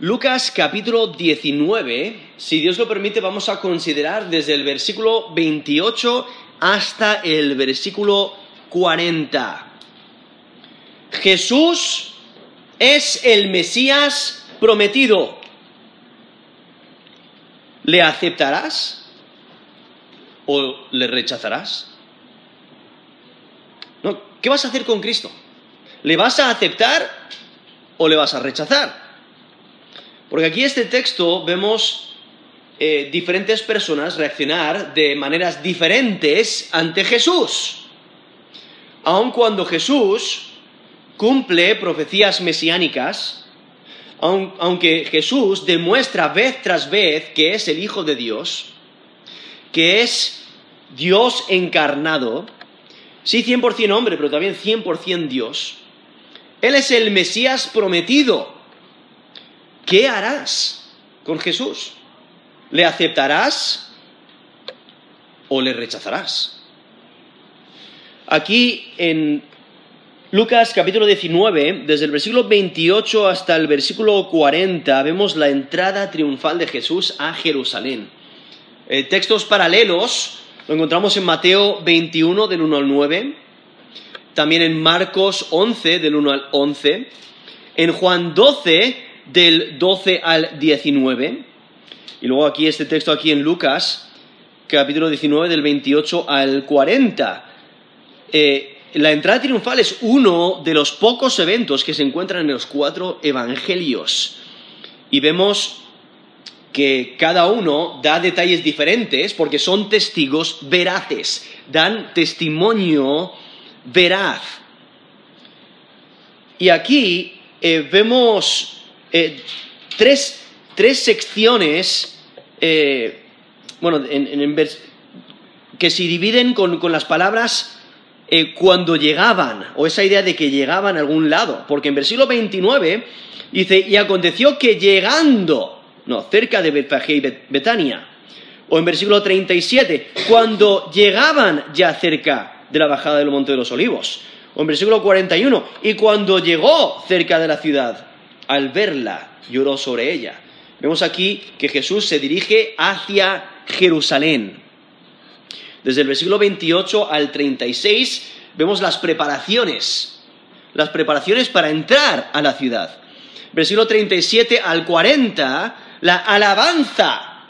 Lucas capítulo 19, si Dios lo permite, vamos a considerar desde el versículo 28 hasta el versículo 40. Jesús es el Mesías prometido. ¿Le aceptarás o le rechazarás? No, ¿Qué vas a hacer con Cristo? ¿Le vas a aceptar o le vas a rechazar? Porque aquí en este texto vemos eh, diferentes personas reaccionar de maneras diferentes ante Jesús. Aun cuando Jesús cumple profecías mesiánicas, aunque Jesús demuestra vez tras vez que es el Hijo de Dios, que es Dios encarnado, sí 100% hombre, pero también 100% Dios, Él es el Mesías prometido ¿qué harás con Jesús? ¿Le aceptarás o le rechazarás? Aquí en Lucas capítulo 19, desde el versículo 28 hasta el versículo 40, vemos la entrada triunfal de Jesús a Jerusalén. Eh, textos paralelos lo encontramos en Mateo 21 del 1 al 9, también en Marcos 11 del 1 al 11, en Juan 12 del 12 al 19. Y luego aquí este texto aquí en Lucas, capítulo 19 del 28 al 40. Eh, la entrada triunfal es uno de los pocos eventos que se encuentran en los cuatro evangelios. Y vemos que cada uno da detalles diferentes porque son testigos veraces, dan testimonio veraz. Y aquí eh, vemos eh, tres, secciones, eh, bueno, que se dividen con, las palabras eh, cuando llegaban, o esa idea de que llegaban a algún lado, porque en versículo 29 dice, y aconteció que llegando, no, cerca de Betfagé y Betania, o en versículo 37, cuando llegaban ya cerca de la bajada del Monte de los Olivos, o en versículo 41, y cuando llegó cerca de la ciudad, al verla, lloró sobre ella. Vemos aquí que Jesús se dirige hacia Jerusalén. Desde el versículo 28 al 36 vemos las preparaciones, las preparaciones para entrar a la ciudad. Versículo 37 al 40, la alabanza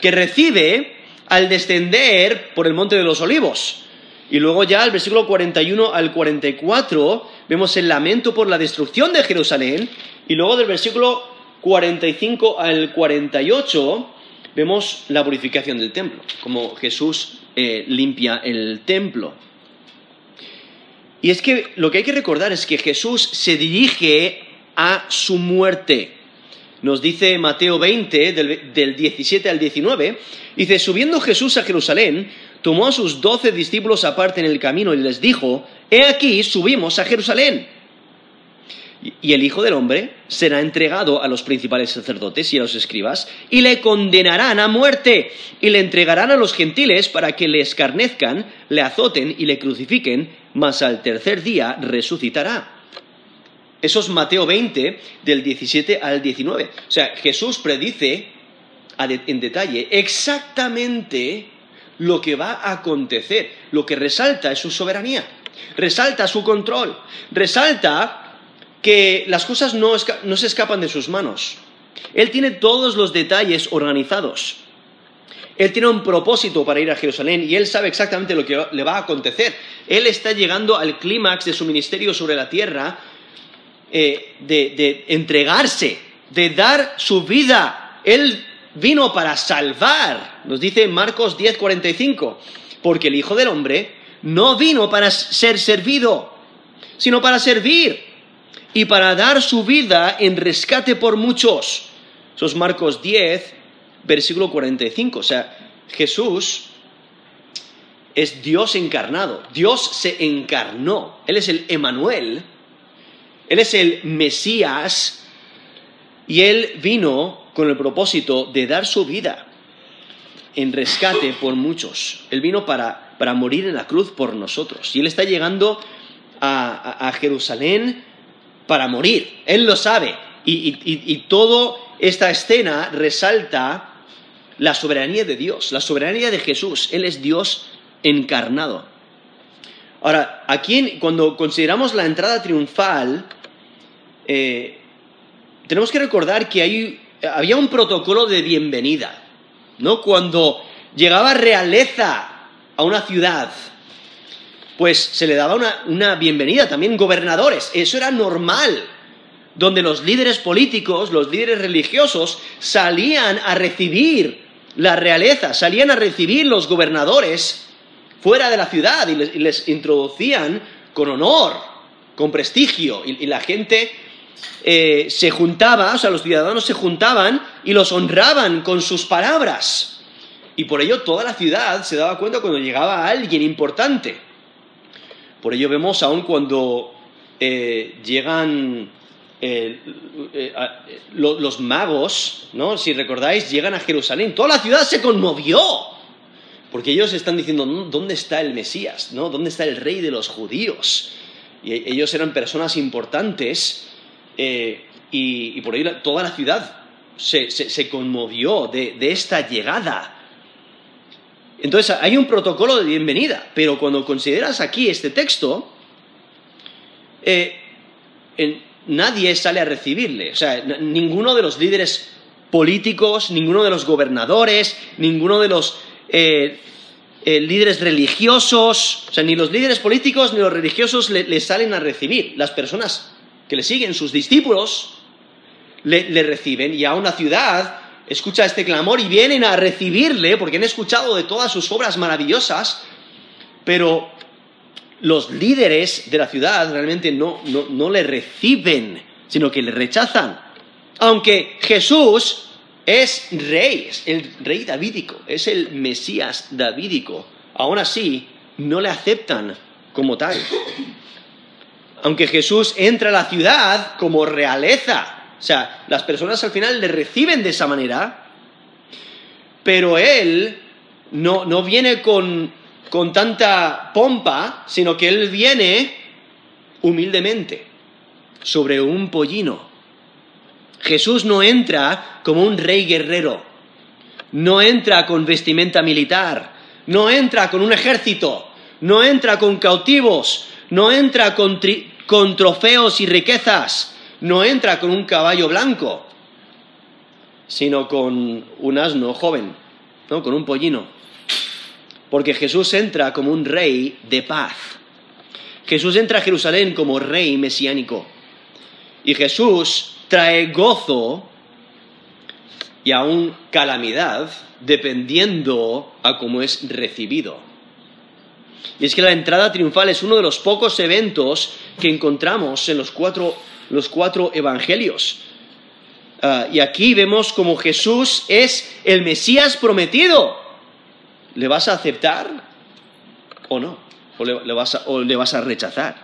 que recibe al descender por el monte de los olivos. Y luego ya al versículo 41 al 44 vemos el lamento por la destrucción de Jerusalén y luego del versículo 45 al 48 vemos la purificación del templo, como Jesús eh, limpia el templo. Y es que lo que hay que recordar es que Jesús se dirige a su muerte. Nos dice Mateo 20, del, del 17 al 19, dice, subiendo Jesús a Jerusalén, tomó a sus doce discípulos aparte en el camino y les dijo, He aquí, subimos a Jerusalén y el Hijo del Hombre será entregado a los principales sacerdotes y a los escribas, y le condenarán a muerte, y le entregarán a los gentiles para que le escarnezcan, le azoten y le crucifiquen, mas al tercer día resucitará. Eso es Mateo 20, del 17 al 19. O sea, Jesús predice en detalle exactamente lo que va a acontecer. Lo que resalta es su soberanía, resalta su control, resalta que las cosas no, se escapan de sus manos. Él tiene todos los detalles organizados. Él tiene un propósito para ir a Jerusalén y él sabe exactamente lo que le va a acontecer. Él está llegando al clímax de su ministerio sobre la tierra eh, de, de, entregarse, de dar su vida. Él vino para salvar, nos dice Marcos 10:45, porque el Hijo del Hombre no vino para ser servido, sino para servir y para dar su vida en rescate por muchos. Eso es Marcos 10, versículo 45. O sea, Jesús es Dios encarnado. Dios se encarnó. Él es el Emanuel. Él es el Mesías. Y Él vino con el propósito de dar su vida en rescate por muchos. Él vino para, morir en la cruz por nosotros. Y Él está llegando a Jerusalén para morir. Él lo sabe. Y, todo esta escena resalta la soberanía de Dios, la soberanía de Jesús. Él es Dios encarnado. Ahora, aquí cuando consideramos la entrada triunfal, eh, tenemos que recordar que había un protocolo de bienvenida, ¿no? Cuando llegaba realeza a una ciudad, pues se le daba una, una bienvenida, también gobernadores, eso era normal, donde los líderes políticos, los líderes religiosos salían a recibir la realeza, salían a recibir los gobernadores fuera de la ciudad y les, introducían con honor, con prestigio, y, la gente eh, se juntaba, o sea, los ciudadanos se juntaban y los honraban con sus palabras. Y por ello toda la ciudad se daba cuenta cuando llegaba alguien importante. Por ello vemos aún cuando eh, llegan eh, los magos, ¿no? Si recordáis, llegan a Jerusalén. Toda la ciudad se conmovió. Porque ellos están diciendo, ¿dónde está el Mesías? ¿no? ¿Dónde está el rey de los judíos? Y ellos eran personas importantes y, por ello toda la ciudad se, conmovió de, esta llegada. Entonces hay un protocolo de bienvenida, pero cuando consideras aquí este texto, en, nadie sale a recibirle. O sea, ninguno de los líderes políticos, ninguno de los gobernadores, ninguno de los eh, eh, líderes religiosos, o sea, ni los líderes políticos ni los religiosos le, salen a recibir. Las personas le siguen, sus discípulos, le, reciben y a una ciudad escucha este clamor y vienen a recibirle porque han escuchado de todas sus obras maravillosas, pero los líderes de la ciudad realmente no, le reciben, sino que le rechazan. Aunque Jesús es rey, es el rey davídico, es el Mesías davídico, aún así no le aceptan como tal. Aunque Jesús entra a la ciudad como realeza, o sea, las personas al final le reciben de esa manera, pero él no, no viene con con tanta pompa, sino que Él viene humildemente sobre un pollino. Jesús no entra como un rey guerrero, no entra con vestimenta militar, no entra con un ejército, no entra con cautivos, no entra con, trofeos y riquezas, no entra con un caballo blanco, sino con un asno joven, ¿no? con un pollino porque Jesús entra como un rey de paz. Jesús entra a Jerusalén como rey mesiánico. Y Jesús trae gozo y aún calamidad dependiendo a cómo es recibido. Y es que la entrada triunfal es uno de los pocos eventos que encontramos en los cuatro, evangelios. Ah, y aquí vemos como Jesús es el Mesías prometido. ¿Le vas a aceptar o no? ¿O le, vas, a, le vas a rechazar?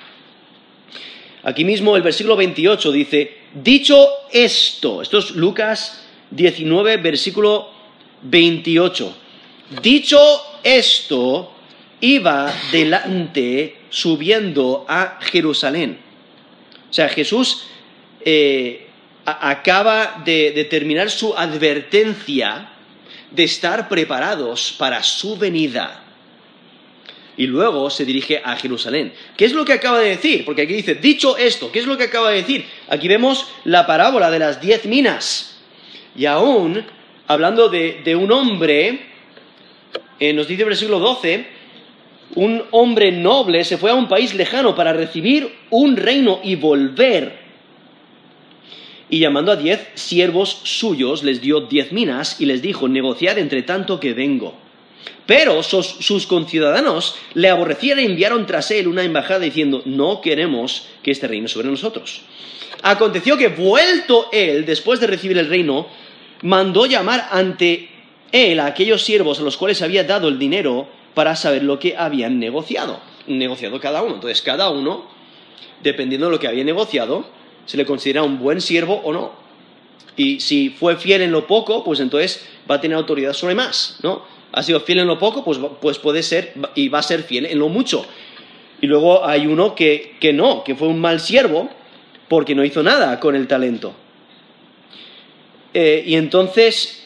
Aquí mismo el versículo 28 dice, dicho esto, esto es Lucas 19, versículo 28, dicho esto, iba delante subiendo a Jerusalén. O sea, Jesús eh, acaba de terminar su advertencia de estar preparados para su venida. Y luego se dirige a Jerusalén. ¿Qué es lo que acaba de decir? Porque aquí dice, dicho esto, ¿qué es lo que acaba de decir? Aquí vemos la parábola de las diez minas. Y aún, hablando de, un hombre, eh, nos dice el versículo 12, un hombre noble se fue a un país lejano para recibir un reino y volver y llamando a diez siervos suyos, les dio diez minas y les dijo, negociad entre tanto que vengo. Pero sus, conciudadanos le aborrecían e enviaron tras él una embajada diciendo, no queremos que este reino sobre nosotros. Aconteció que vuelto él, después de recibir el reino, mandó llamar ante él a aquellos siervos a los cuales había dado el dinero para saber lo que habían negociado. Negociado cada uno. Entonces cada uno, dependiendo de lo que había negociado, se le considera un buen siervo o no. Y si fue fiel en lo poco, pues entonces va a tener autoridad sobre más, ¿no? Ha sido fiel en lo poco, pues, pues puede ser y va a ser fiel en lo mucho. Y luego hay uno que, que no, que fue un mal siervo porque no hizo nada con el talento. Eh, y entonces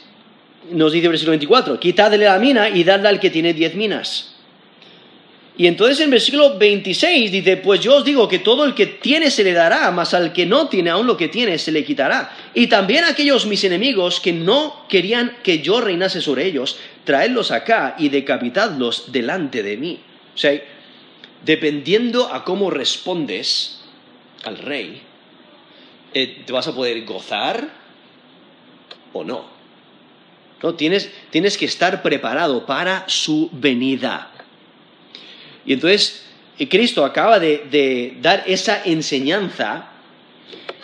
nos dice el versículo 24, quitadle la mina y dadle al que tiene diez minas. Y entonces en versículo 26 dice, pues yo os digo que todo el que tiene se le dará, mas al que no tiene aún lo que tiene se le quitará. Y también aquellos mis enemigos que no querían que yo reinase sobre ellos, traedlos acá y decapitadlos delante de mí. O sea, dependiendo a cómo respondes al rey, eh, te vas a poder gozar o no. ¿No? Tienes, tienes que estar preparado para su venida. Y entonces eh, Cristo acaba de, dar esa enseñanza.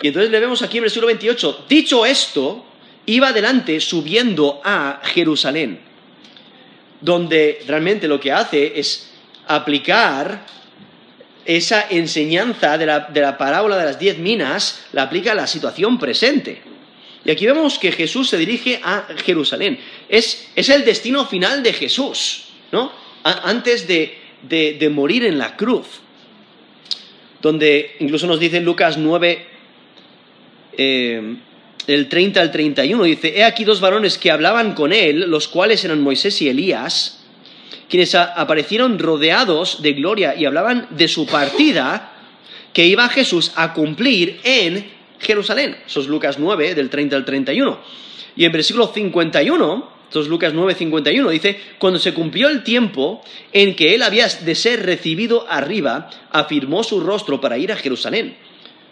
Y entonces le vemos aquí en el versículo 28, dicho esto, iba adelante subiendo a Jerusalén, donde realmente lo que hace es aplicar esa enseñanza de la, de la parábola de las diez minas, la aplica a la situación presente. Y aquí vemos que Jesús se dirige a Jerusalén. Es, es el destino final de Jesús, ¿no? antes de, de, morir en la cruz, donde incluso nos dice Lucas 9, eh, el 30 al 31, dice, he aquí dos varones que hablaban con él, los cuales eran Moisés y Elías, quienes aparecieron rodeados de gloria y hablaban de su partida que iba Jesús a cumplir en Jerusalén. Eso es Lucas 9, del 30 al 31. Y en versículo 51 entonces Lucas 9:51 dice, cuando se cumplió el tiempo en que él había de ser recibido arriba, afirmó su rostro para ir a Jerusalén.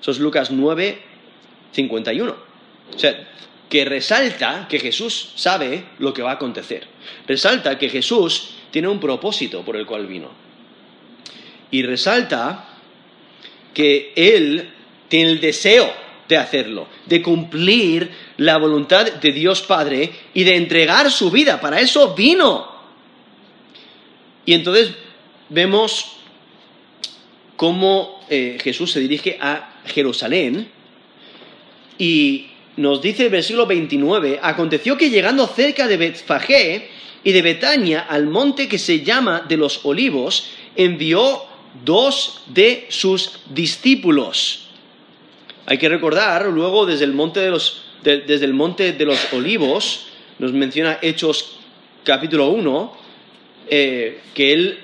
Eso es Lucas 9:51. O sea, que resalta que Jesús sabe lo que va a acontecer. Resalta que Jesús tiene un propósito por el cual vino. Y resalta que Él tiene el deseo de hacerlo, de cumplir la voluntad de Dios Padre y de entregar su vida. Para eso vino. Y entonces vemos cómo eh, Jesús se dirige a Jerusalén y nos dice el versículo 29, aconteció que llegando cerca de Betfagé y de Betania al monte que se llama de los olivos, envió dos de sus discípulos hay que recordar, luego desde el monte de los, desde el monte de los olivos, nos menciona Hechos capítulo 1, eh, que él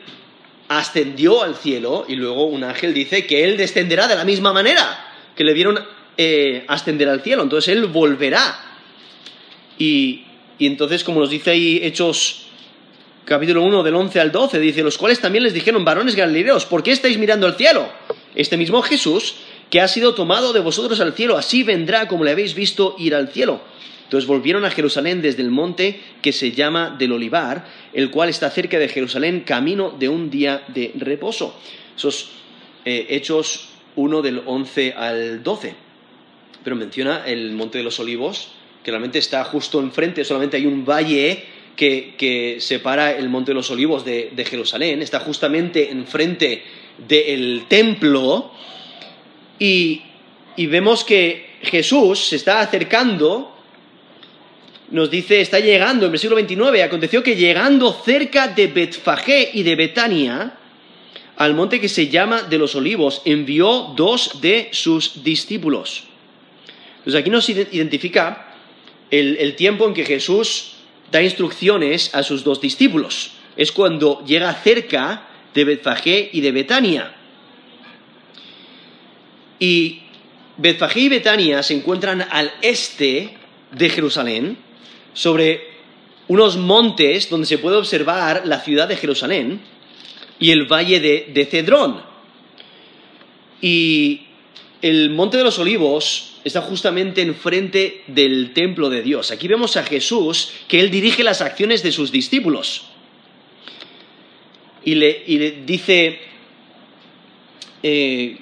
ascendió al cielo y luego un ángel dice que él descenderá de la misma manera que le vieron eh, ascender al cielo. Entonces él volverá. Y, y entonces, como nos dice ahí Hechos capítulo 1 del 11 al 12, dice, los cuales también les dijeron, varones galileos, ¿por qué estáis mirando al cielo? Este mismo Jesús que ha sido tomado de vosotros al cielo, así vendrá como le habéis visto ir al cielo. Entonces volvieron a Jerusalén desde el monte que se llama del Olivar, el cual está cerca de Jerusalén, camino de un día de reposo. Esos eh, hechos 1 del 11 al 12. Pero menciona el monte de los olivos, que realmente está justo enfrente, solamente hay un valle que, separa el monte de los olivos de, de Jerusalén, está justamente enfrente del templo y, vemos que Jesús se está acercando, nos dice, está llegando, en versículo 29, aconteció que llegando cerca de Betfagé y de Betania, al monte que se llama de los olivos, envió dos de sus discípulos. Entonces aquí nos identifica el, el tiempo en que Jesús da instrucciones a sus dos discípulos. Es cuando llega cerca de Betfagé y de Betania. Y Betfagé y Betania se encuentran al este de Jerusalén, sobre unos montes donde se puede observar la ciudad de Jerusalén y el valle de, Cedrón. Y el monte de los olivos está justamente enfrente del templo de Dios. Aquí vemos a Jesús que él dirige las acciones de sus discípulos. Y le, dice, eh,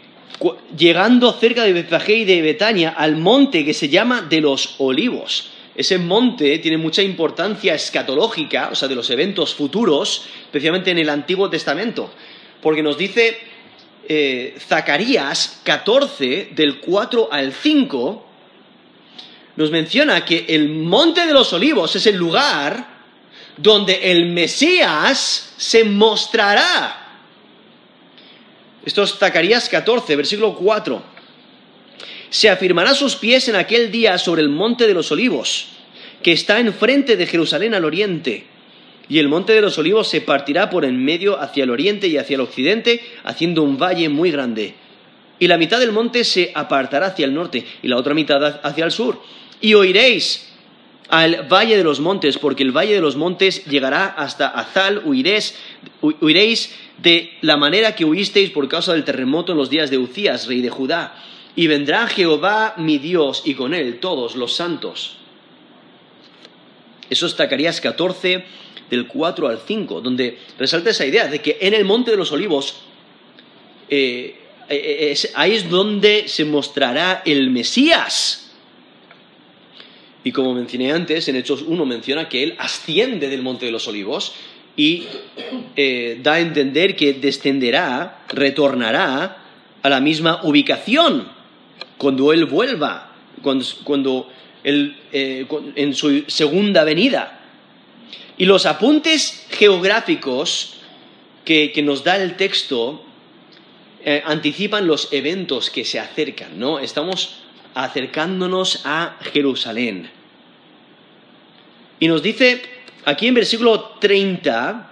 llegando cerca de Betfagé y de Betania al monte que se llama de los olivos. Ese monte tiene mucha importancia escatológica, o sea, de los eventos futuros, especialmente en el Antiguo Testamento, porque nos dice eh, Zacarías 14, del 4 al 5, nos menciona que el monte de los olivos es el lugar donde el Mesías se mostrará. Esto es Zacarías 14, versículo 4. se afirmará sus pies en aquel día sobre el monte de los olivos, que está enfrente de Jerusalén al oriente. Y el monte de los olivos se partirá por en medio hacia el oriente y hacia el occidente, haciendo un valle muy grande. Y la mitad del monte se apartará hacia el norte y la otra mitad hacia el sur. Y oiréis al valle de los montes, porque el valle de los montes llegará hasta Azal, huiréis, huiréis de la manera que huisteis por causa del terremoto en los días de Ucías, rey de Judá. Y vendrá Jehová mi Dios y con él todos los santos. Eso es Zacarías 14, del 4 al 5, donde resalta esa idea de que en el monte de los olivos, eh, eh, ahí es donde se mostrará el Mesías y como mencioné antes, en Hechos 1 menciona que él asciende del Monte de los Olivos y eh, da a entender que descenderá, retornará a la misma ubicación cuando él vuelva, cuando, él, eh, en su segunda venida. Y los apuntes geográficos que, nos da el texto eh, anticipan los eventos que se acercan, ¿no? Estamos acercándonos a Jerusalén. Y nos dice aquí en versículo 30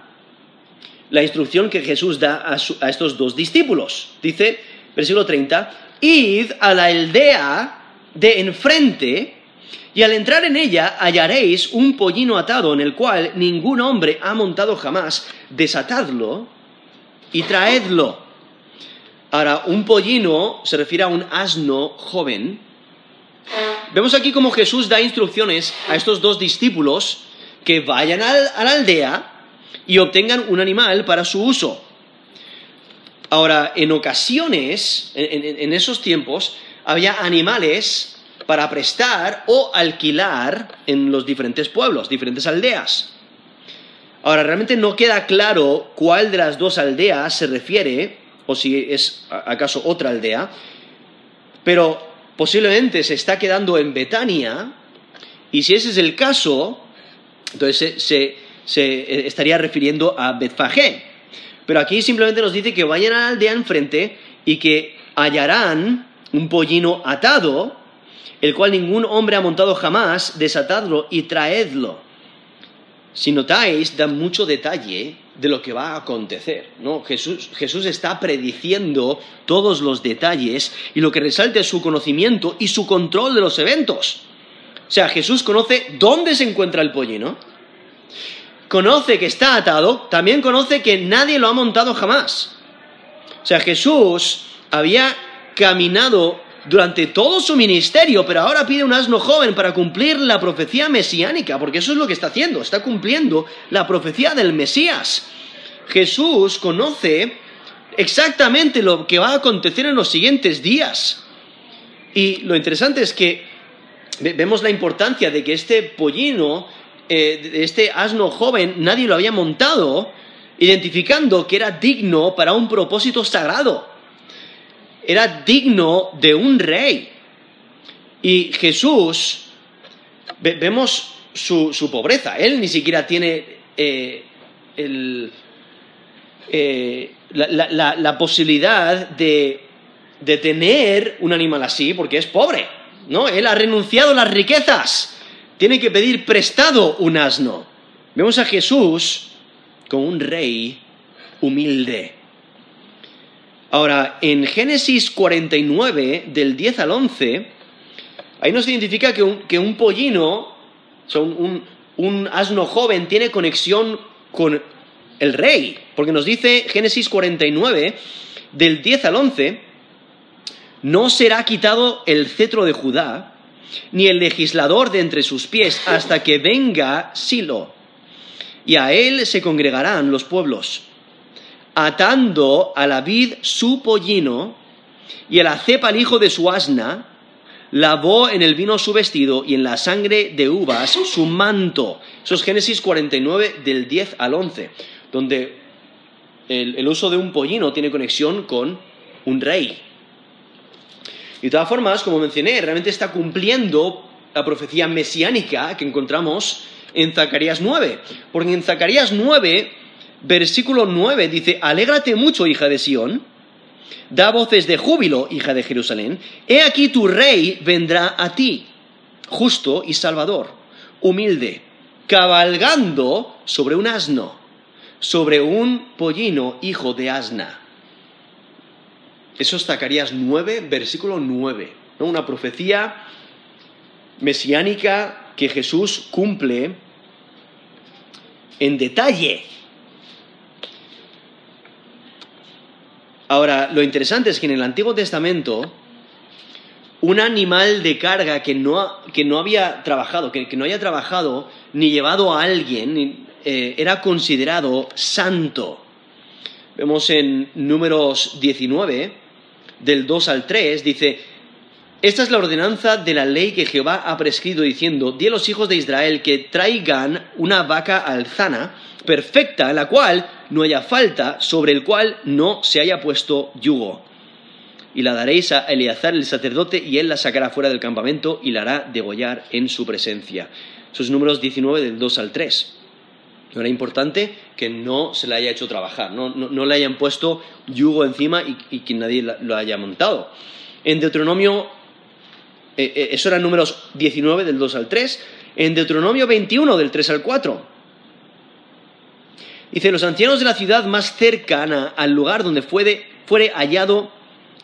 la instrucción que Jesús da a, estos dos discípulos. Dice, versículo 30, id a la aldea de enfrente y al entrar en ella hallaréis un pollino atado en el cual ningún hombre ha montado jamás, desatadlo y traedlo. Ahora, un pollino se refiere a un asno joven Vemos aquí cómo Jesús da instrucciones a estos dos discípulos que vayan a la aldea y obtengan un animal para su uso. Ahora, en ocasiones, en, esos tiempos, había animales para prestar o alquilar en los diferentes pueblos, diferentes aldeas. Ahora, realmente no queda claro cuál de las dos aldeas se refiere, o si es acaso otra aldea, pero posiblemente se está quedando en Betania, y si ese es el caso, entonces se, eh, estaría refiriendo a Betfagé. Pero aquí simplemente nos dice que vayan a la aldea enfrente y que hallarán un pollino atado, el cual ningún hombre ha montado jamás, desatadlo y traedlo. Si notáis, da mucho detalle de lo que va a acontecer. ¿no? Jesús, Jesús está prediciendo todos los detalles y lo que resalta es su conocimiento y su control de los eventos. O sea, Jesús conoce dónde se encuentra el pollino, conoce que está atado, también conoce que nadie lo ha montado jamás. O sea, Jesús había caminado durante todo su ministerio, pero ahora pide un asno joven para cumplir la profecía mesiánica, porque eso es lo que está haciendo, está cumpliendo la profecía del Mesías. Jesús conoce exactamente lo que va a acontecer en los siguientes días. Y lo interesante es que vemos la importancia de que este pollino, eh, este asno joven, nadie lo había montado, identificando que era digno para un propósito sagrado era digno de un rey. Y Jesús, vemos su, pobreza, él ni siquiera tiene eh, eh, la, posibilidad de, de tener un animal así porque es pobre, ¿no? Él ha renunciado a las riquezas, tiene que pedir prestado un asno. Vemos a Jesús como un rey humilde. Ahora, en Génesis 49, del 10 al 11, ahí nos identifica que un, pollino, un, asno joven, tiene conexión con el rey, porque nos dice Génesis 49, del 10 al 11, no será quitado el cetro de Judá, ni el legislador de entre sus pies, hasta que venga Silo, y a él se congregarán los pueblos atando a la vid su pollino, y a la cepa al hijo de su asna, lavó en el vino su vestido y en la sangre de uvas su manto. Eso es Génesis 49 del 10 al 11, donde el, el uso de un pollino tiene conexión con un rey. Y de todas formas, como mencioné, realmente está cumpliendo la profecía mesiánica que encontramos en Zacarías 9. Porque en Zacarías 9 versículo 9 dice, alégrate mucho, hija de Sión, Da voces de júbilo, hija de Jerusalén. He aquí tu rey vendrá a ti, justo y salvador, humilde, cabalgando sobre un asno, sobre un pollino, hijo de asna. Eso es Zacarías 9, versículo 9. Una profecía mesiánica que Jesús cumple en detalle. Ahora, lo interesante es que en el Antiguo Testamento, un animal de carga que no, que no había trabajado, que, no haya trabajado ni llevado a alguien, eh, era considerado santo. Vemos en números 19, del 2 al 3, dice, esta es la ordenanza de la ley que Jehová ha prescrito diciendo, di a los hijos de Israel que traigan una vaca alzana, perfecta, la cual no haya falta, sobre el cual no se haya puesto yugo. Y la daréis a Eleazar el sacerdote, y él la sacará fuera del campamento y la hará degollar en su presencia. Sus números 19 del 2 al 3. Era importante que no se le haya hecho trabajar, no, le hayan puesto yugo encima y, y que nadie lo haya montado. En Deuteronomio eh, eh, eso eran números 19 del 2 al 3, en Deuteronomio 21 del 3 al 4. Dice, los ancianos de la ciudad más cercana al lugar donde fuere, hallado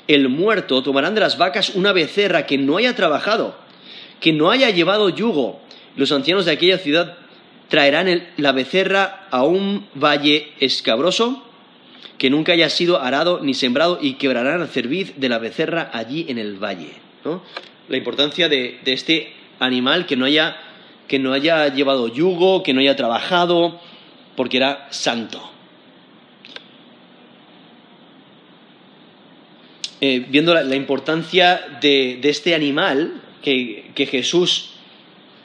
el muerto tomarán de las vacas una becerra que no haya trabajado, que no haya llevado yugo. Los ancianos de aquella ciudad traerán la becerra a un valle escabroso que nunca haya sido arado ni sembrado y quebrarán el cerviz de la becerra allí en el valle. ¿no? la importancia de, este animal que no, haya, que no haya llevado yugo, que no haya trabajado, porque era santo. Eh, viendo la, importancia de, este animal que, Jesús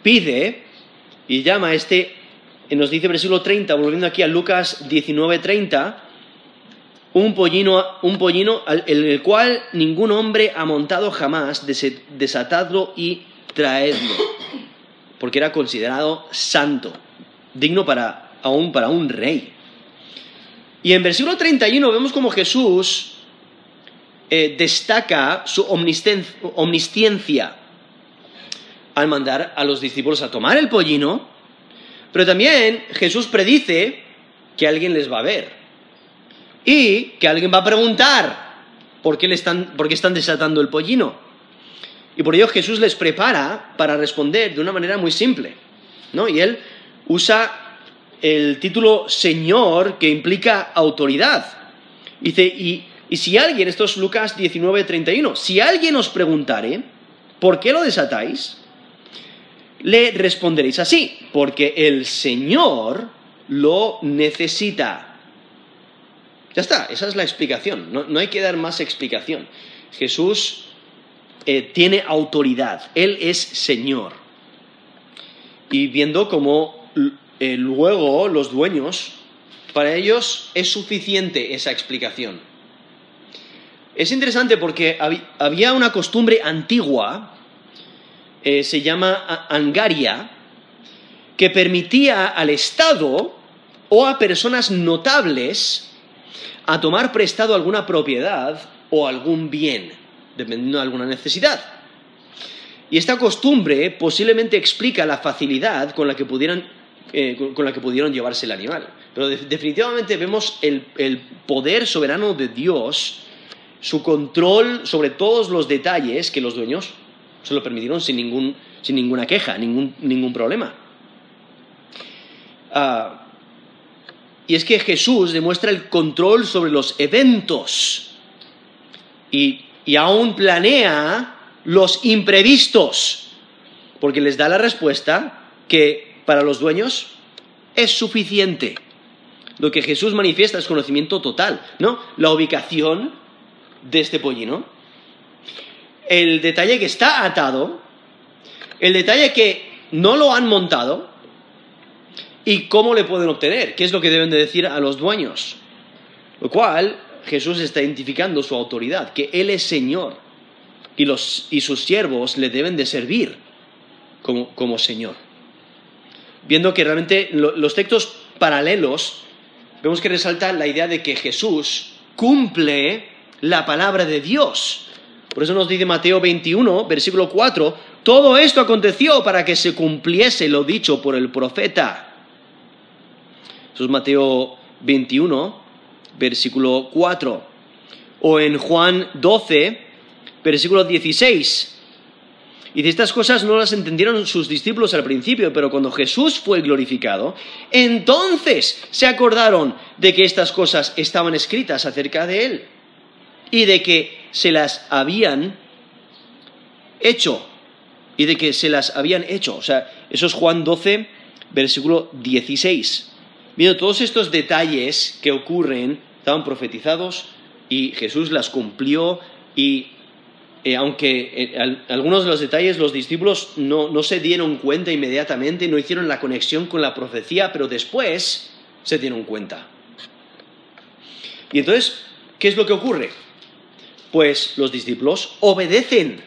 pide y llama a este, nos dice versículo 30, volviendo aquí a Lucas 19, 30, un pollino, un pollino el cual ningún hombre ha montado jamás, desatadlo y traedlo, porque era considerado santo, digno para, aún para un rey. Y en versículo 31 vemos como Jesús eh, destaca su omnisciencia al mandar a los discípulos a tomar el pollino, pero también Jesús predice que alguien les va a ver y que alguien va a preguntar por qué, le están, por qué están desatando el pollino. Y por ello Jesús les prepara para responder de una manera muy simple. ¿no? Y él usa el título Señor que implica autoridad. Dice, y, y si alguien, esto es Lucas 19, 31, si alguien os preguntare, ¿por qué lo desatáis? Le responderéis así, porque el Señor lo necesita. Ya está, esa es la explicación, no, hay que dar más explicación. Jesús eh, tiene autoridad, Él es Señor. Y viendo cómo eh, luego los dueños, para ellos es suficiente esa explicación. Es interesante porque había una costumbre antigua, eh, se llama angaria, que permitía al Estado o a personas notables a tomar prestado alguna propiedad o algún bien, dependiendo de alguna necesidad. Y esta costumbre posiblemente explica la facilidad con la que pudieron, eh, con la que pudieron llevarse el animal. Pero definitivamente vemos el, poder soberano de Dios, su control sobre todos los detalles que los dueños se lo permitieron sin, ningún, sin ninguna queja, ningún, ningún problema. Ah, y es que Jesús demuestra el control sobre los eventos y, aún planea los imprevistos, porque les da la respuesta que para los dueños es suficiente. Lo que Jesús manifiesta es conocimiento total, ¿no? La ubicación de este pollino, el detalle que está atado, el detalle que no lo han montado, ¿Y cómo le pueden obtener? ¿Qué es lo que deben de decir a los dueños? Lo cual Jesús está identificando su autoridad, que Él es Señor y, los, y sus siervos le deben de servir como, como Señor. Viendo que realmente los textos paralelos, vemos que resalta la idea de que Jesús cumple la palabra de Dios. Por eso nos dice Mateo 21, versículo 4, todo esto aconteció para que se cumpliese lo dicho por el profeta. Eso es Mateo 21, versículo 4. O en Juan 12, versículo 16. Y de estas cosas no las entendieron sus discípulos al principio, pero cuando Jesús fue glorificado, entonces se acordaron de que estas cosas estaban escritas acerca de él y de que se las habían hecho y de que se las habían hecho. O sea, eso es Juan 12, versículo 16. Viendo todos estos detalles que ocurren, estaban profetizados y Jesús las cumplió y eh, aunque eh, algunos de los detalles los discípulos no, no se dieron cuenta inmediatamente, no hicieron la conexión con la profecía, pero después se dieron cuenta. Y entonces, ¿qué es lo que ocurre? Pues los discípulos obedecen,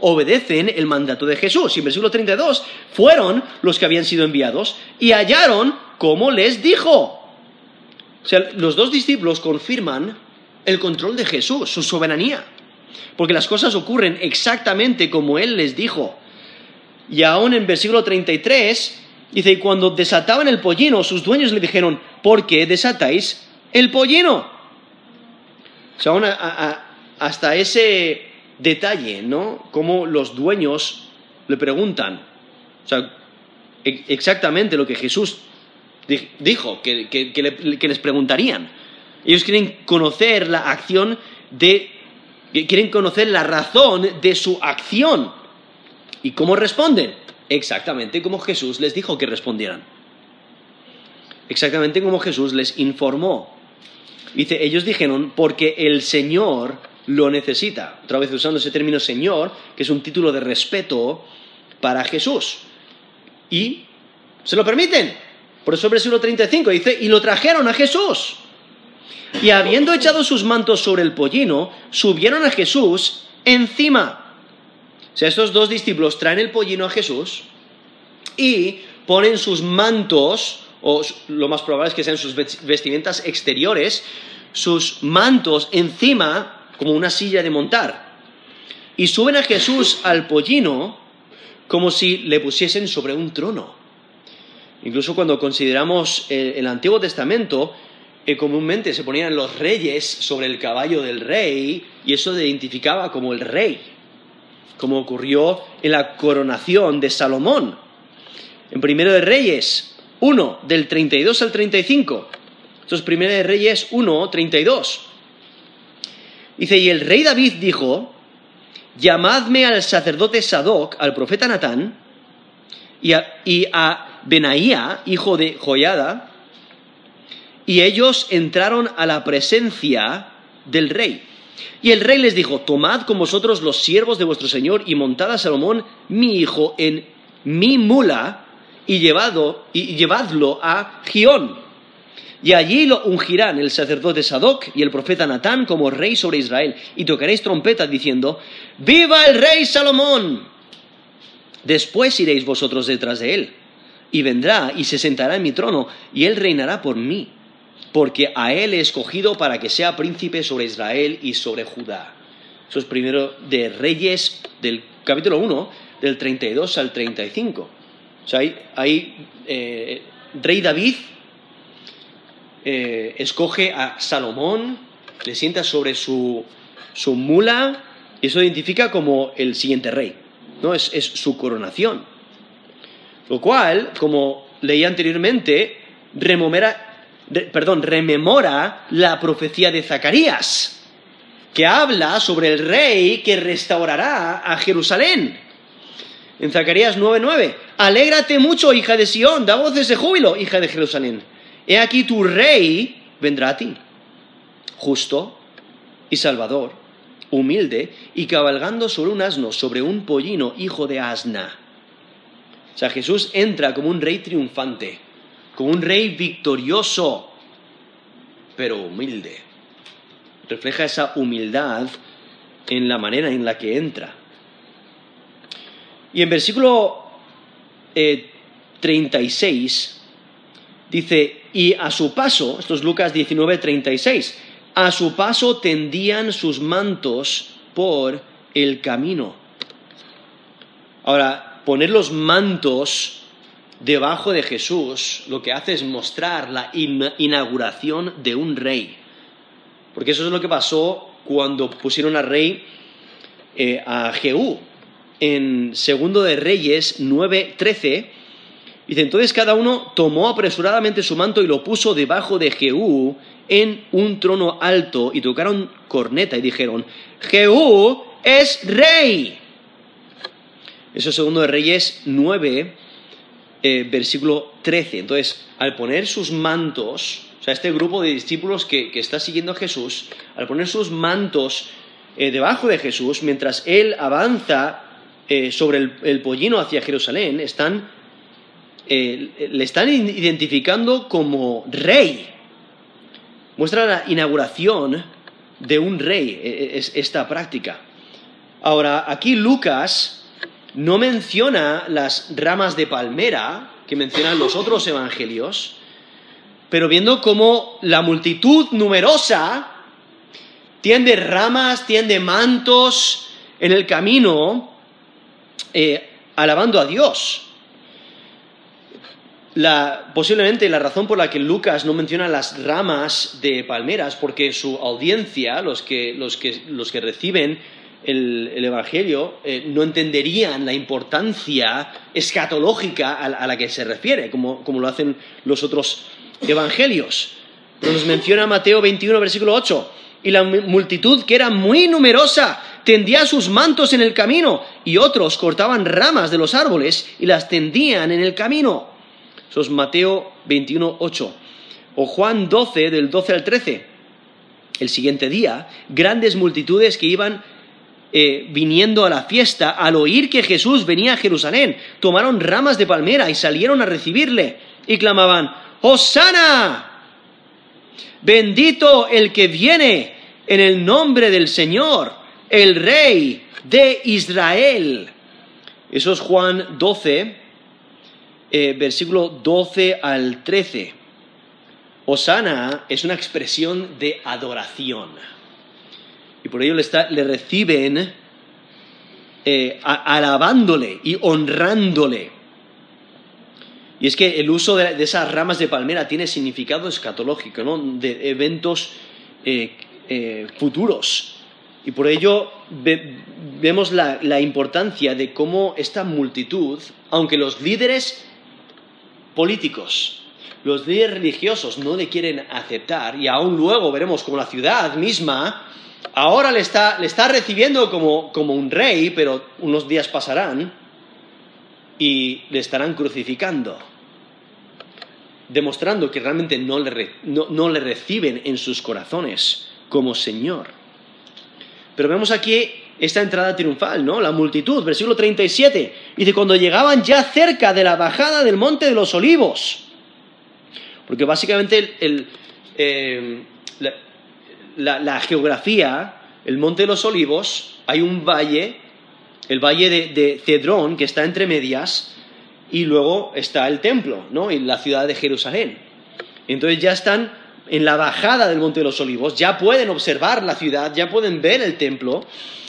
obedecen el mandato de Jesús. Y en versículo 32, fueron los que habían sido enviados y hallaron como les dijo. O sea, los dos discípulos confirman el control de Jesús, su soberanía porque las cosas ocurren exactamente como Él les dijo. Y aún en versículo 33 dice, y cuando desataban el pollino, sus dueños le dijeron, ¿por qué desatáis el pollino? O sea, hasta ese detalle, ¿no? Como los dueños le preguntan, o sea, e, exactamente lo que Jesús dijo, que, que les preguntarían. Ellos quieren conocer la acción de quieren conocer la razón de su acción. ¿Y cómo responden? Exactamente como Jesús les dijo que respondieran. Exactamente como Jesús les informó. Dice, ellos dijeron, porque el Señor lo necesita. Otra vez usando ese término Señor, que es un título de respeto para Jesús. Y se lo permiten. Por eso versículo 35 dice, y lo trajeron a Jesús. Y habiendo echado sus mantos sobre el pollino, subieron a Jesús encima. O sea, estos dos discípulos traen el pollino a Jesús y ponen sus mantos, o lo más probable es que sean sus vestimentas exteriores, sus mantos encima como una silla de montar. Y suben a Jesús al pollino como si le pusiesen sobre un trono. Incluso cuando consideramos el Antiguo Testamento, que comúnmente se ponían los reyes sobre el caballo del rey y eso se identificaba como el rey, como ocurrió en la coronación de Salomón. En Primero de Reyes 1, del 32 al 35. Esto es Primero de Reyes 1, 32. Dice, y el rey David dijo, llamadme al sacerdote Sadoc, al profeta Natán, y a, y a Benaía, hijo de Joyada, y ellos entraron a la presencia del rey. Y el rey les dijo, tomad con vosotros los siervos de vuestro señor y montad a Salomón, mi hijo, en mi mula y, llevado, y llevadlo a Gión. Y allí lo ungirán el sacerdote Sadoc y el profeta Natán como rey sobre Israel. Y tocaréis trompetas diciendo, ¡Viva el rey Salomón! Después iréis vosotros detrás de él. Y vendrá y se sentará en mi trono, y él reinará por mí porque a él he escogido para que sea príncipe sobre Israel y sobre Judá. Eso es primero de Reyes del capítulo 1, del 32 al 35. O sea, ahí, eh, rey David eh, escoge a Salomón, le sienta sobre su, su, mula, y eso identifica como el siguiente rey, ¿no? Es, su coronación. Lo cual, como leí anteriormente, perdón, rememora la profecía de Zacarías, que habla sobre el rey que restaurará a Jerusalén. En Zacarías 9:9, alégrate mucho, hija de Sión, da voces de júbilo, hija de Jerusalén. He aquí tu rey vendrá a ti, justo y salvador, humilde y cabalgando sobre un asno, sobre un pollino, hijo de asna. O sea, Jesús entra como un rey triunfante como un rey victorioso, pero humilde. Refleja esa humildad en la manera en la que entra. Y en versículo 36 eh, dice, y a su paso, esto es Lucas 19, 36, a su paso tendían sus mantos por el camino. Ahora, poner los mantos debajo de Jesús lo que hace es mostrar la inauguración de un rey. Porque eso es lo que pasó cuando pusieron a rey eh, a Jehú. En Segundo de Reyes 9:13 dice, entonces cada uno tomó apresuradamente su manto y lo puso debajo de Jehú en un trono alto y tocaron corneta y dijeron, Jehú es rey. Eso es Segundo de Reyes 9, eh, versículo 13. Entonces, al poner sus mantos, o sea, este grupo de discípulos que, está siguiendo a Jesús, al poner sus mantos eh, debajo de Jesús, mientras él avanza eh, sobre el, pollino hacia Jerusalén, están, le están identificando como rey. Muestra la inauguración de un rey, e, e, es esta práctica. Ahora, aquí Lucas no menciona las ramas de palmera que mencionan los otros evangelios, pero viendo cómo la multitud numerosa tiende ramas, tiende mantos en el camino, eh, alabando a Dios. posiblemente la razón por la que Lucas no menciona las ramas de palmeras, porque su audiencia, los que, los que, los que reciben el, Evangelio eh, no entenderían la importancia escatológica a, la que se refiere, como, lo hacen los otros Evangelios. nos menciona Mateo 21, versículo 8. Y la multitud, que era muy numerosa, tendía sus mantos en el camino, y otros cortaban ramas de los árboles y las tendían en el camino. Eso es Mateo 21, 8. O Juan 12, del 12 al 13. El siguiente día, grandes multitudes que iban eh, viniendo a la fiesta, al oír que Jesús venía a Jerusalén, tomaron ramas de palmera y salieron a recibirle y clamaban, ¡Hosana! Bendito el que viene en el nombre del Señor, el Rey de Israel. Eso es Juan 12, eh, versículo 12 al 13. Hosana es una expresión de adoración y por ello le, reciben eh, alabándole y honrándole. Y es que el uso de, esas ramas de palmera tiene significado escatológico, ¿no? de eventos eh, eh, futuros. Y por ello vemos la, importancia de cómo esta multitud, aunque los líderes políticos, los líderes religiosos no le quieren aceptar, y aún luego veremos como la ciudad misma ahora le está, recibiendo como, un rey, pero unos días pasarán y le estarán crucificando, demostrando que realmente no le, reciben en sus corazones como Señor. Pero vemos aquí esta entrada triunfal, ¿no? La multitud, versículo 37, dice, cuando llegaban ya cerca de la bajada del monte de los olivos, porque básicamente el, eh, geografía, el Monte de los Olivos, hay un valle, el valle de, Cedrón, que está entre medias, y luego está el templo, ¿no? Y la ciudad de Jerusalén. Entonces ya están en la bajada del Monte de los Olivos, ya pueden observar la ciudad, ya pueden ver el templo.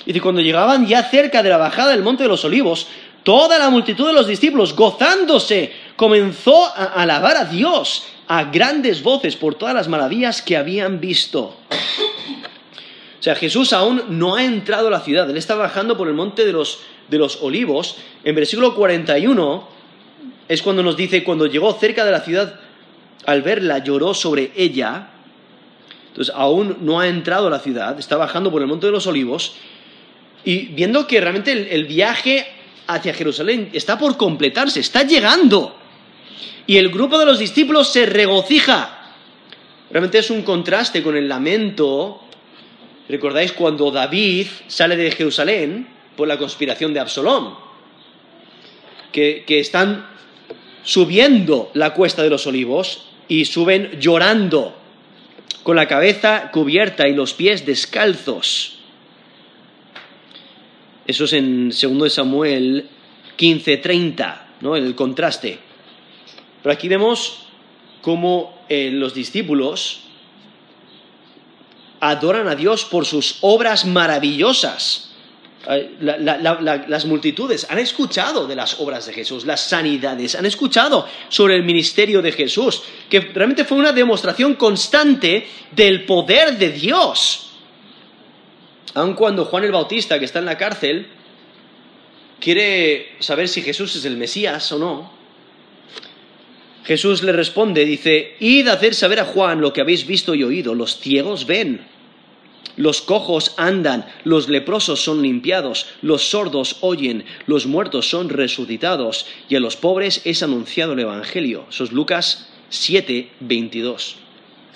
Y cuando llegaban ya cerca de la bajada del Monte de los Olivos, toda la multitud de los discípulos, gozándose, comenzó a alabar a Dios a grandes voces por todas las maravillas que habían visto. O sea, Jesús aún no ha entrado a la ciudad, él está bajando por el monte de los, de los olivos. En versículo 41 es cuando nos dice, cuando llegó cerca de la ciudad, al verla lloró sobre ella. Entonces, aún no ha entrado a la ciudad, está bajando por el monte de los olivos y viendo que realmente el viaje hacia Jerusalén está por completarse, está llegando y el grupo de los discípulos se regocija. Realmente es un contraste con el lamento. ¿Recordáis cuando David sale de Jerusalén por la conspiración de Absalón? Que, que están subiendo la cuesta de los olivos y suben llorando, con la cabeza cubierta y los pies descalzos. Eso es en 2 Samuel 15:30, ¿no? El contraste. Pero aquí vemos cómo eh, los discípulos adoran a Dios por sus obras maravillosas. Las multitudes han escuchado de las obras de Jesús, las sanidades, han escuchado sobre el ministerio de Jesús, que realmente fue una demostración constante del poder de Dios. Aun cuando Juan el Bautista, que está en la cárcel, quiere saber si Jesús es el Mesías o no, Jesús le responde, dice, id a hacer saber a Juan lo que habéis visto y oído, los ciegos ven los cojos andan, los leprosos son limpiados, los sordos oyen, los muertos son resucitados, y a los pobres es anunciado el Evangelio. Eso es Lucas 7, 22.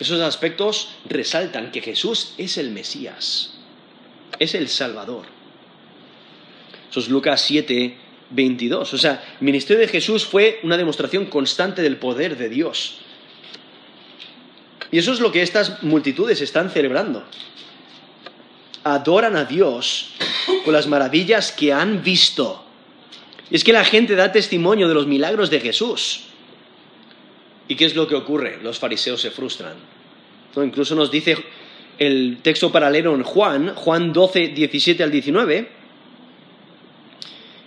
Esos aspectos resaltan que Jesús es el Mesías, es el Salvador. Eso es Lucas 7, 22. O sea, el ministerio de Jesús fue una demostración constante del poder de Dios. Y eso es lo que estas multitudes están celebrando adoran a Dios con las maravillas que han visto. Y es que la gente da testimonio de los milagros de Jesús. ¿Y qué es lo que ocurre? Los fariseos se frustran. Incluso nos dice el texto paralelo en Juan, Juan 12, 17 al 19.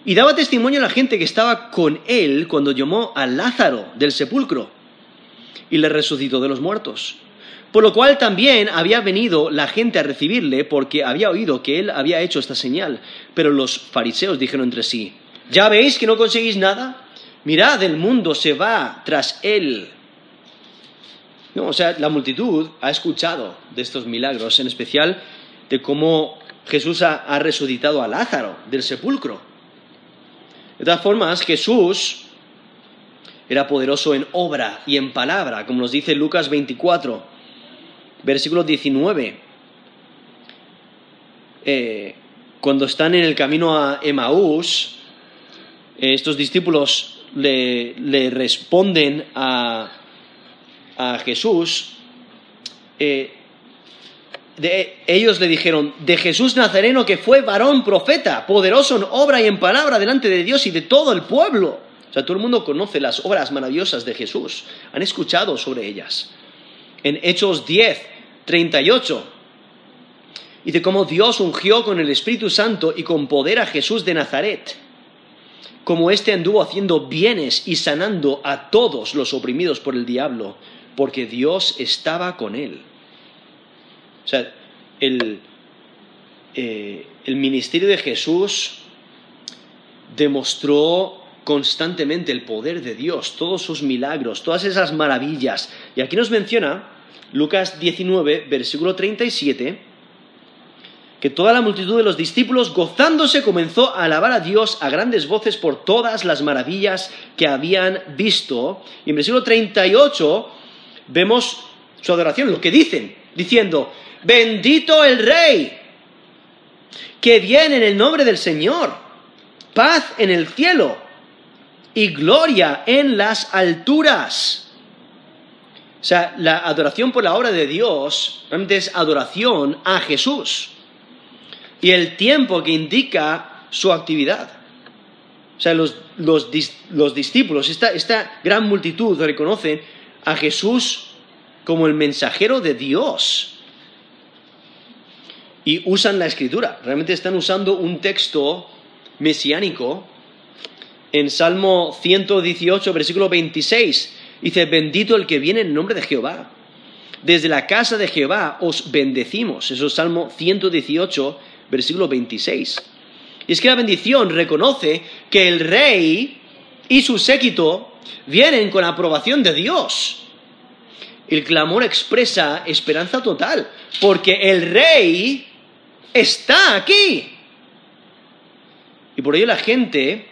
Y daba testimonio a la gente que estaba con él cuando llamó a Lázaro del sepulcro y le resucitó de los muertos. Por lo cual también había venido la gente a recibirle porque había oído que él había hecho esta señal. Pero los fariseos dijeron entre sí, ¿ya veis que no conseguís nada? Mirad, el mundo se va tras él. No, o sea, la multitud ha escuchado de estos milagros, en especial de cómo Jesús ha, ha resucitado a Lázaro del sepulcro. De todas formas, Jesús era poderoso en obra y en palabra, como nos dice Lucas 24 versículo 19. Eh, cuando están en el camino a Emaús, eh, estos discípulos le, responden a, Jesús. Eh, ellos le dijeron, de Jesús Nazareno que fue varón profeta, poderoso en obra y en palabra delante de Dios y de todo el pueblo. O sea, todo el mundo conoce las obras maravillosas de Jesús, han escuchado sobre ellas. En Hechos 10, 38. de cómo Dios ungió con el Espíritu Santo y con poder a Jesús de Nazaret, como éste anduvo haciendo bienes y sanando a todos los oprimidos por el diablo, porque Dios estaba con él. O sea, el, eh, el ministerio de Jesús demostró constantemente el poder de Dios, todos sus milagros, todas esas maravillas. Y aquí nos menciona Lucas 19, versículo 37, que toda la multitud de los discípulos, gozándose, comenzó a alabar a Dios a grandes voces por todas las maravillas que habían visto. Y en versículo 38 vemos su adoración, lo que dicen, diciendo, bendito el Rey, que viene en el nombre del Señor, paz en el cielo y gloria en las alturas. O sea, la adoración por la obra de Dios realmente es adoración a Jesús. Y el tiempo que indica su actividad. O sea, los, discípulos, esta, esta gran multitud reconocen a Jesús como el mensajero de Dios. Y usan la escritura. Realmente están usando un texto mesiánico en Salmo 118, versículo 26 Dice, bendito el que viene en nombre de Jehová. Desde la casa de Jehová os bendecimos. Eso es Salmo 118, versículo 26. Y es que la bendición reconoce que el rey y su séquito vienen con aprobación de Dios. El clamor expresa esperanza total, porque el rey está aquí. Y por ello la gente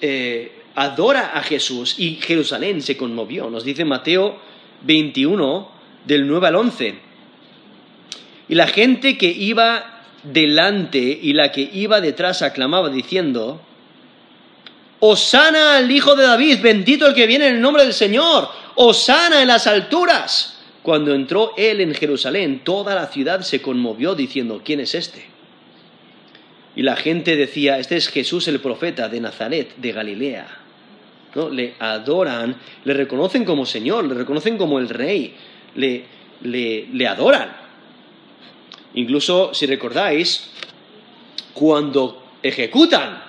eh, adora a Jesús y Jerusalén se conmovió. Nos dice Mateo 21 del 9 al 11. Y la gente que iba delante y la que iba detrás aclamaba diciendo, Osana al Hijo de David, bendito el que viene en el nombre del Señor, Osana en las alturas. Cuando entró él en Jerusalén, toda la ciudad se conmovió diciendo, ¿quién es este? Y la gente decía, este es Jesús el profeta de Nazaret, de Galilea le adoran, le reconocen como Señor, le reconocen como el Rey, le, adoran. Incluso, si recordáis, cuando ejecutan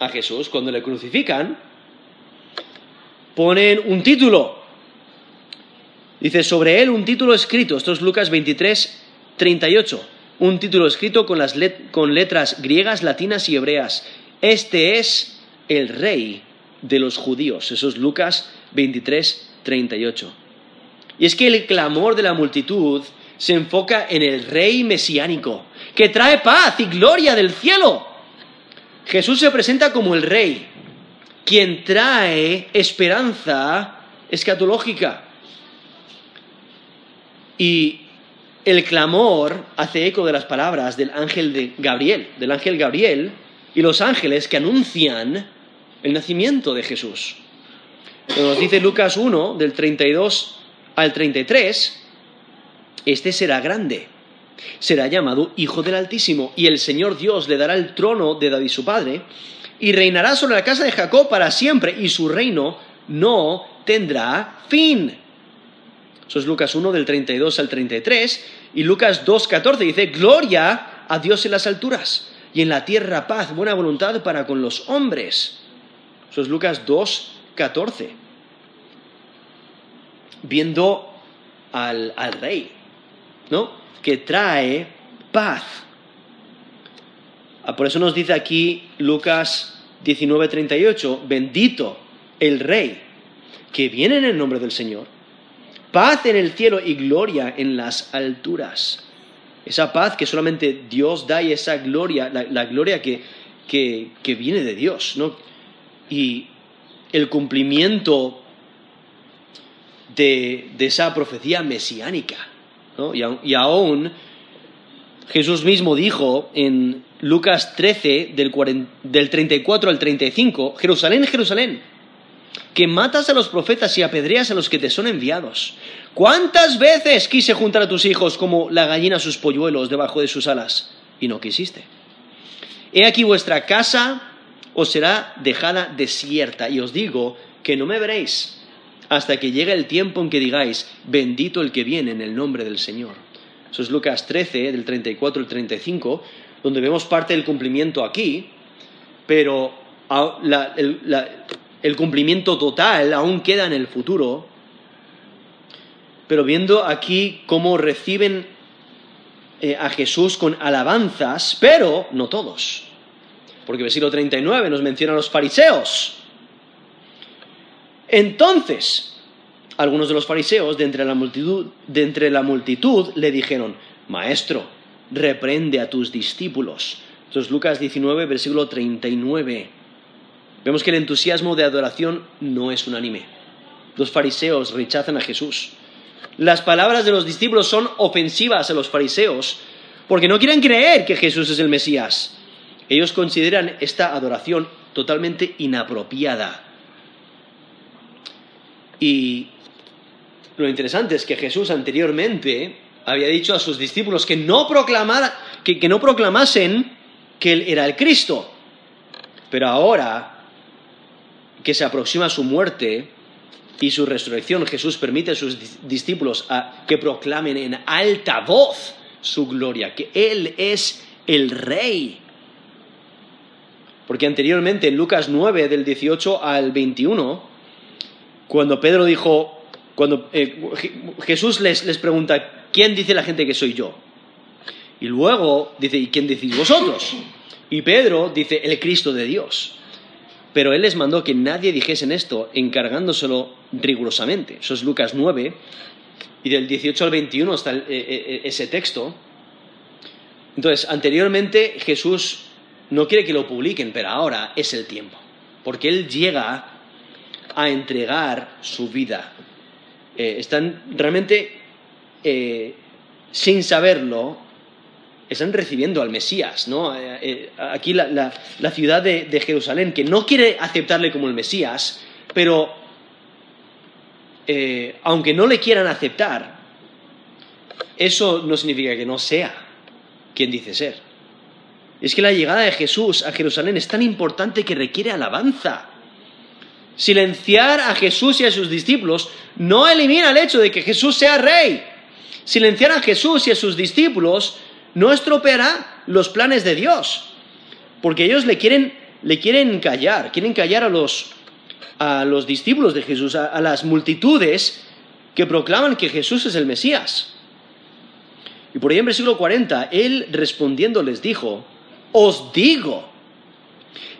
a Jesús, cuando le crucifican, ponen un título. Dice sobre él un título escrito, esto es Lucas 23, 38, un título escrito con, las con letras griegas, latinas y hebreas. Este es el rey de los judíos. Eso es Lucas 23, 38. Y es que el clamor de la multitud se enfoca en el rey mesiánico, que trae paz y gloria del cielo. Jesús se presenta como el rey, quien trae esperanza escatológica. Y el clamor hace eco de las palabras del ángel de Gabriel, del ángel Gabriel y los ángeles que anuncian el nacimiento de Jesús. Nos dice Lucas 1, del 32 al 33, este será grande, será llamado Hijo del Altísimo, y el Señor Dios le dará el trono de David su padre, y reinará sobre la casa de Jacob para siempre, y su reino no tendrá fin. Eso es Lucas 1 del 32 al 33, y Lucas 2, 14 dice, Gloria a Dios en las alturas, y en la tierra paz, buena voluntad para con los hombres. Eso es Lucas 2, 14. Viendo al, al rey, ¿no? Que trae paz. Ah, por eso nos dice aquí Lucas 19, 38, bendito el rey que viene en el nombre del Señor. Paz en el cielo y gloria en las alturas. Esa paz que solamente Dios da y esa gloria, la, gloria que, que, viene de Dios, ¿no? Y el cumplimiento de, esa profecía mesiánica. ¿no? Y, aún Jesús mismo dijo en Lucas 13, del, del 34 al 35, Jerusalén, Jerusalén, que matas a los profetas y apedreas a los que te son enviados. ¿Cuántas veces quise juntar a tus hijos como la gallina a sus polluelos debajo de sus alas? Y no quisiste. He aquí vuestra casa os será dejada desierta, y os digo que no me veréis hasta que llegue el tiempo en que digáis, bendito el que viene en el nombre del Señor. Eso es Lucas 13, del 34 al 35, donde vemos parte del cumplimiento aquí, pero el, cumplimiento total aún queda en el futuro. Pero viendo aquí cómo reciben eh, a Jesús con alabanzas, pero no todos. Porque versículo 39 nos menciona a los fariseos. Entonces, algunos de los fariseos de entre la multitud, de entre la multitud le dijeron, Maestro, reprende a tus discípulos. Esto es Lucas 19, versículo 39. Vemos que el entusiasmo de adoración no es unánime. Los fariseos rechazan a Jesús. Las palabras de los discípulos son ofensivas a los fariseos porque no quieren creer que Jesús es el Mesías. Ellos consideran esta adoración totalmente inapropiada. Y lo interesante es que Jesús anteriormente había dicho a sus discípulos que no, que, no proclamasen que Él era el Cristo. Pero ahora que se aproxima su muerte y su resurrección, Jesús permite a sus discípulos que proclamen en alta voz su gloria, que Él es el Rey. Porque anteriormente en Lucas 9, del 18 al 21, cuando Pedro dijo, cuando eh, Jesús les, les pregunta, ¿quién dice la gente que soy yo? Y luego dice, ¿y quién decís vosotros? Y Pedro dice, el Cristo de Dios. Pero él les mandó que nadie dijese esto, encargándoselo rigurosamente. Eso es Lucas 9, y del 18 al 21 está eh, eh, ese texto. Entonces, anteriormente Jesús no quiere que lo publiquen, pero ahora es el tiempo, porque Él llega a entregar su vida. Eh, están realmente, eh, sin saberlo, están recibiendo al Mesías, ¿no? Eh, aquí la, ciudad de, Jerusalén, que no quiere aceptarle como el Mesías, pero aunque no le quieran aceptar, eso no significa que no sea quien dice ser. Es que la llegada de Jesús a Jerusalén es tan importante que requiere alabanza. Silenciar a Jesús y a sus discípulos no elimina el hecho de que Jesús sea rey Silenciar a Jesús y a sus discípulos no estropeará los planes de Dios, porque ellos le quieren, le quieren callar, quieren callar a los, a los discípulos de Jesús, a, a las multitudes que proclaman que Jesús es el Mesías. Y por ahí en versículo 40, él respondiendo les dijo, os digo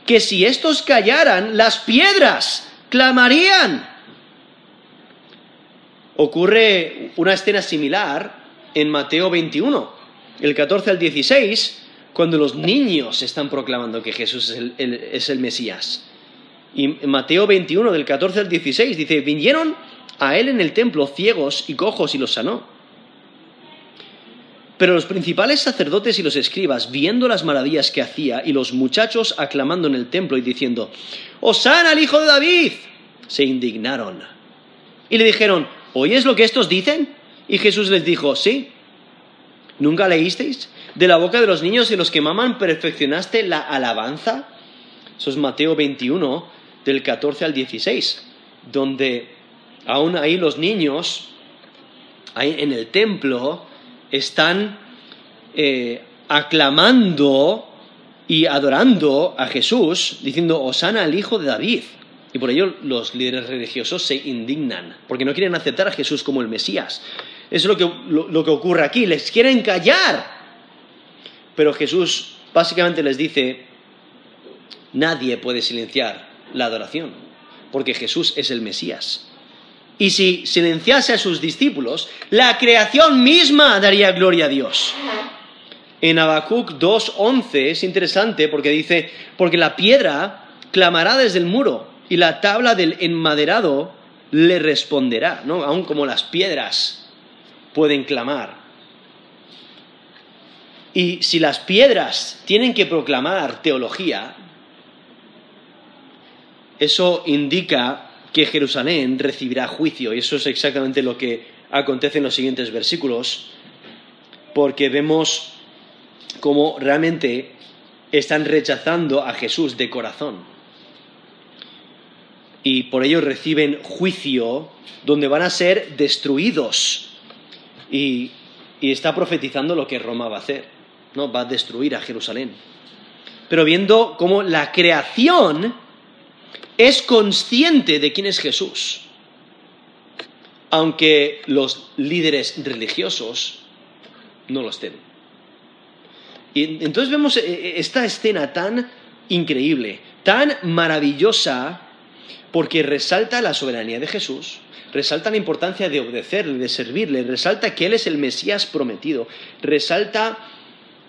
que si estos callaran, las piedras clamarían. Ocurre una escena similar en Mateo 21, el 14 al 16, cuando los niños están proclamando que Jesús es el, es el Mesías. Y Mateo 21, del 14 al 16, dice, vinieron a él en el templo ciegos y cojos y los sanó. Pero los principales sacerdotes y los escribas, viendo las maravillas que hacía y los muchachos aclamando en el templo y diciendo, ¡Osana al hijo de David! se indignaron. Y le dijeron, ¿oyes lo que estos dicen? Y Jesús les dijo, sí. ¿Nunca leísteis? De la boca de los niños y los que maman perfeccionaste la alabanza. Eso es Mateo 21, del 14 al 16, donde aún ahí los niños, ahí en el templo, están eh, aclamando y adorando a Jesús, diciendo, Osana al hijo de David. Y por ello los líderes religiosos se indignan, porque no quieren aceptar a Jesús como el Mesías. Es lo que, lo que ocurre aquí, les quieren callar. Pero Jesús básicamente les dice, nadie puede silenciar la adoración, porque Jesús es el Mesías. Y si silenciase a sus discípulos, la creación misma daría gloria a Dios. En Habacuc 2.11 es interesante porque dice, porque la piedra clamará desde el muro y la tabla del enmaderado le responderá, ¿no? Aún como las piedras pueden clamar. Y si las piedras tienen que proclamar teología, eso indica que Jerusalén recibirá juicio. Y eso es exactamente lo que acontece en los siguientes versículos, porque vemos cómo realmente están rechazando a Jesús de corazón. Y por ello reciben juicio donde van a ser destruidos. Y, está profetizando lo que Roma va a hacer. ¿no? Va a destruir a Jerusalén. Pero viendo cómo la creación es consciente de quién es Jesús, aunque los líderes religiosos no lo estén. Y entonces vemos eh, eh, esta escena tan increíble, tan maravillosa, porque resalta la soberanía de Jesús, resalta la importancia de obedecerle, de servirle, resalta que Él es el Mesías prometido, resalta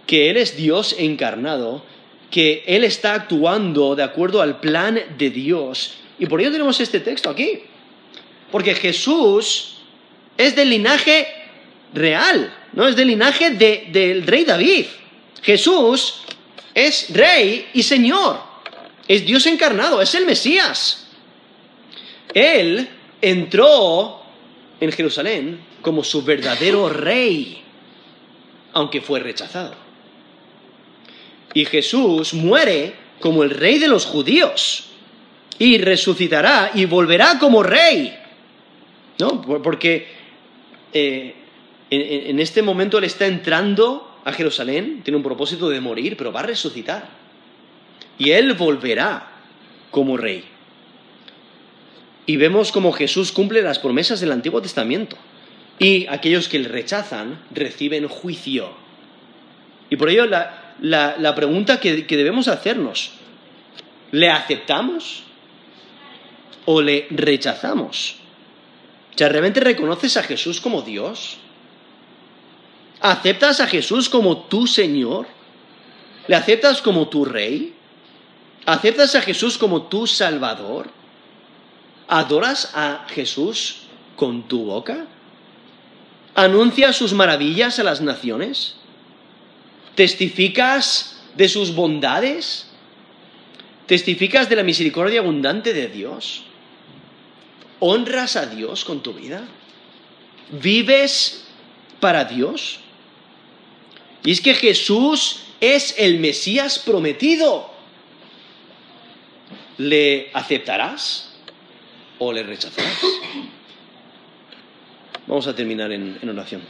que Él es Dios encarnado que Él está actuando de acuerdo al plan de Dios. Y por ello tenemos este texto aquí. Porque Jesús es del linaje real, ¿no? Es del linaje del rey David. Jesús es rey y señor. Es Dios encarnado, es el Mesías. Él entró en Jerusalén como su verdadero rey, aunque fue rechazado. Y Jesús muere como el rey de los judíos y resucitará y volverá como rey. ¿No? Porque eh, en, este momento él está entrando a Jerusalén, tiene un propósito de morir, pero va a resucitar. Y él volverá como rey. Y vemos como Jesús cumple las promesas del Antiguo Testamento. Y aquellos que le rechazan reciben juicio. Y por ello la, la, pregunta que, debemos hacernos. ¿Le aceptamos o le rechazamos? O ¿realmente reconoces a Jesús como Dios? ¿Aceptas a Jesús como tu Señor? ¿Le aceptas como tu Rey? ¿Aceptas a Jesús como tu Salvador? ¿Adoras a Jesús con tu boca? ¿Anuncias sus maravillas a las naciones? ¿Testificas de sus bondades? ¿Testificas de la misericordia abundante de Dios? ¿Honras a Dios con tu vida? ¿Vives para Dios? Y es que Jesús es el Mesías prometido. ¿Le aceptarás o le rechazarás? Vamos a terminar en, en oración.